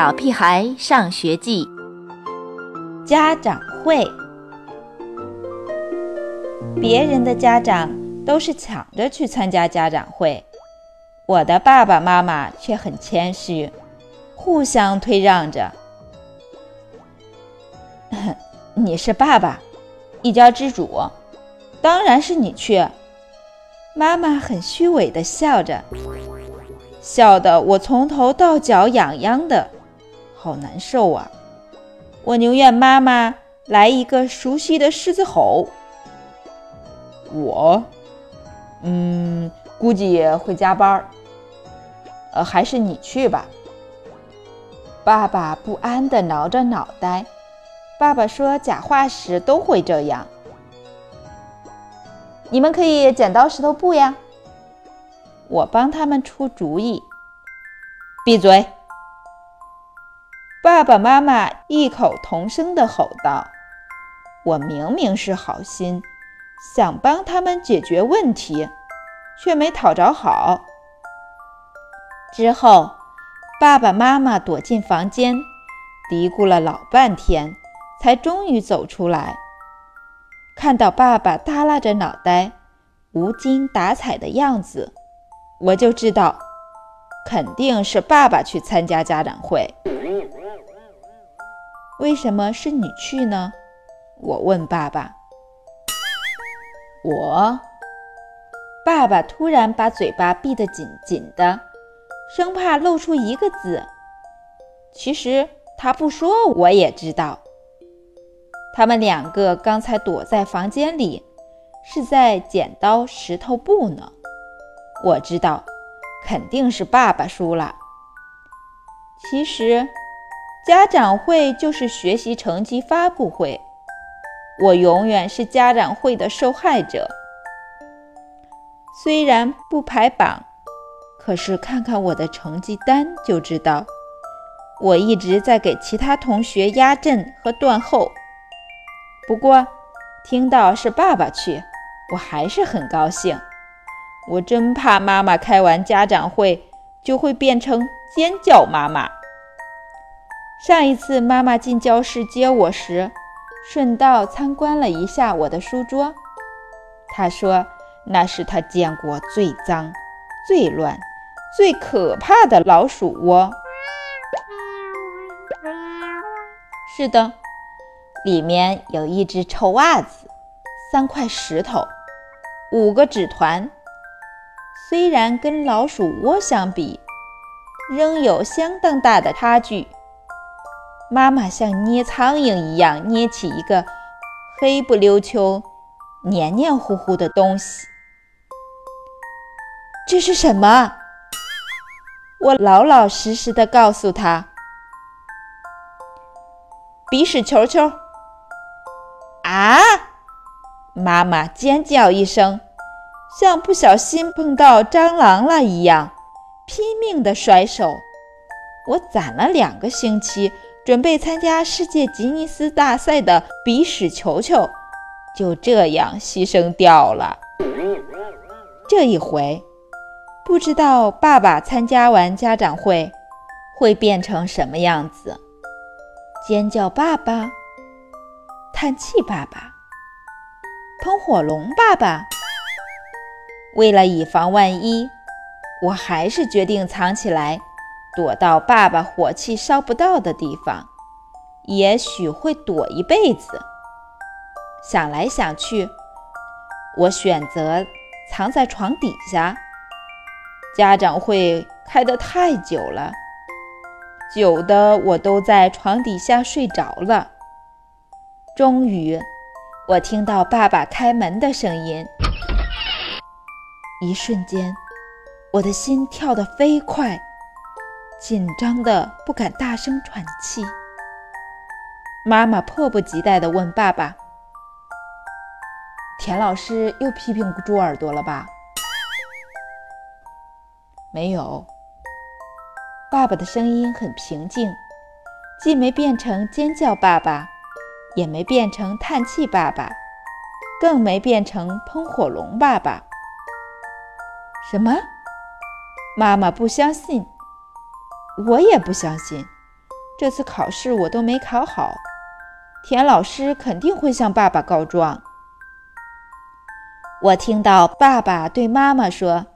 小屁孩上学记》家长会。别人的家长都是抢着去参加家长会，我的爸爸妈妈却很谦虚，互相推让着。你是爸爸，一家之主，当然是你去。妈妈很虚伪的笑着。笑得我从头到脚痒痒的，好难受啊！我宁愿妈妈来一个熟悉的狮子吼。我，嗯，估计会加班。呃，还是你去吧。爸爸不安地挠着脑袋。爸爸说假话时都会这样。你们可以剪刀石头布呀。我帮他们出主意。闭嘴！爸爸妈妈异口同声地吼道：“我明明是好心，想帮他们解决问题，却没讨着好。”之后，爸爸妈妈躲进房间，嘀咕了老半天，才终于走出来。看到爸爸耷拉着脑袋、无精打采的样子。我就知道，肯定是爸爸去参加家长会。为什么是你去呢？我问爸爸。我，爸爸突然把嘴巴闭得紧紧的，生怕露出一个字。其实他不说我也知道。他们两个刚才躲在房间里，是在剪刀石头布呢。我知道，肯定是爸爸输了。其实，家长会就是学习成绩发布会，我永远是家长会的受害者。虽然不排榜，可是看看我的成绩单就知道，我一直在给其他同学压阵和断后。不过，听到是爸爸去，我还是很高兴。我真怕妈妈开完家长会就会变成尖叫妈妈。上一次妈妈进教室接我时，顺道参观了一下我的书桌。她说那是她见过最脏、最乱、最可怕的老鼠窝。是的，里面有一只臭袜子，三块石头，五个纸团。虽然跟老鼠窝相比，仍有相当大的差距。妈妈像捏苍蝇一样捏起一个黑不溜秋、黏黏糊糊的东西。这是什么？我老老实实的告诉他：“鼻屎球球。”啊！妈妈尖叫一声。像不小心碰到蟑螂了一样，拼命的甩手。我攒了两个星期，准备参加世界吉尼斯大赛的鼻屎球球，就这样牺牲掉了。这一回，不知道爸爸参加完家长会会变成什么样子？尖叫爸爸，叹气爸爸，喷火龙爸爸。为了以防万一，我还是决定藏起来，躲到爸爸火气烧不到的地方，也许会躲一辈子。想来想去，我选择藏在床底下。家长会开得太久了，久的我都在床底下睡着了。终于，我听到爸爸开门的声音。一瞬间，我的心跳得飞快，紧张的不敢大声喘气。妈妈迫不及待地问爸爸：“田老师又批评猪耳朵了吧？”“没有。”爸爸的声音很平静，既没变成尖叫爸爸，也没变成叹气爸爸，更没变成喷火龙爸爸。什么？妈妈不相信，我也不相信。这次考试我都没考好，田老师肯定会向爸爸告状。我听到爸爸对妈妈说：“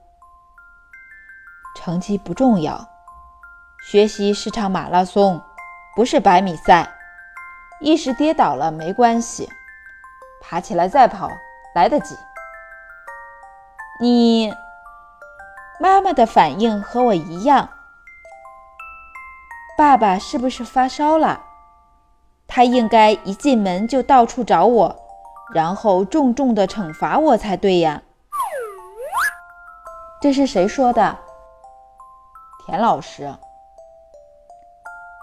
成绩不重要，学习是场马拉松，不是百米赛。一时跌倒了没关系，爬起来再跑来得及。”你妈妈的反应和我一样。爸爸是不是发烧了？他应该一进门就到处找我，然后重重的惩罚我才对呀。这是谁说的？田老师。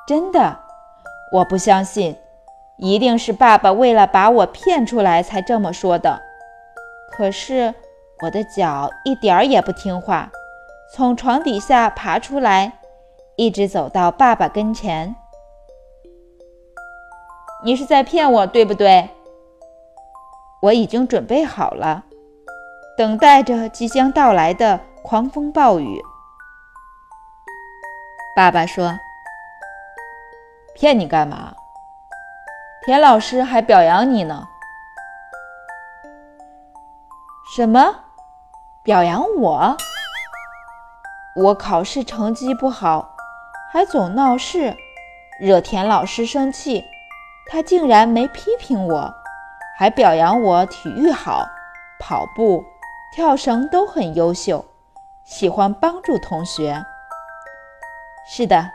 真的，我不相信，一定是爸爸为了把我骗出来才这么说的。可是。我的脚一点儿也不听话，从床底下爬出来，一直走到爸爸跟前。你是在骗我，对不对？我已经准备好了，等待着即将到来的狂风暴雨。爸爸说：“骗你干嘛？田老师还表扬你呢。”什么？表扬我，我考试成绩不好，还总闹事，惹田老师生气。他竟然没批评我，还表扬我体育好，跑步、跳绳都很优秀，喜欢帮助同学。是的，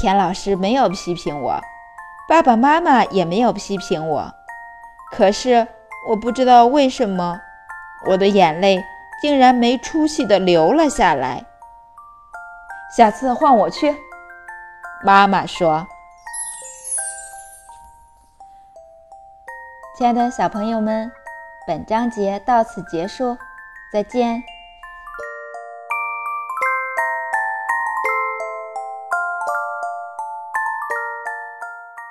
田老师没有批评我，爸爸妈妈也没有批评我。可是我不知道为什么，我的眼泪。竟然没出息的流了下来。下次换我去，妈妈说。亲爱的小朋友们，本章节到此结束，再见。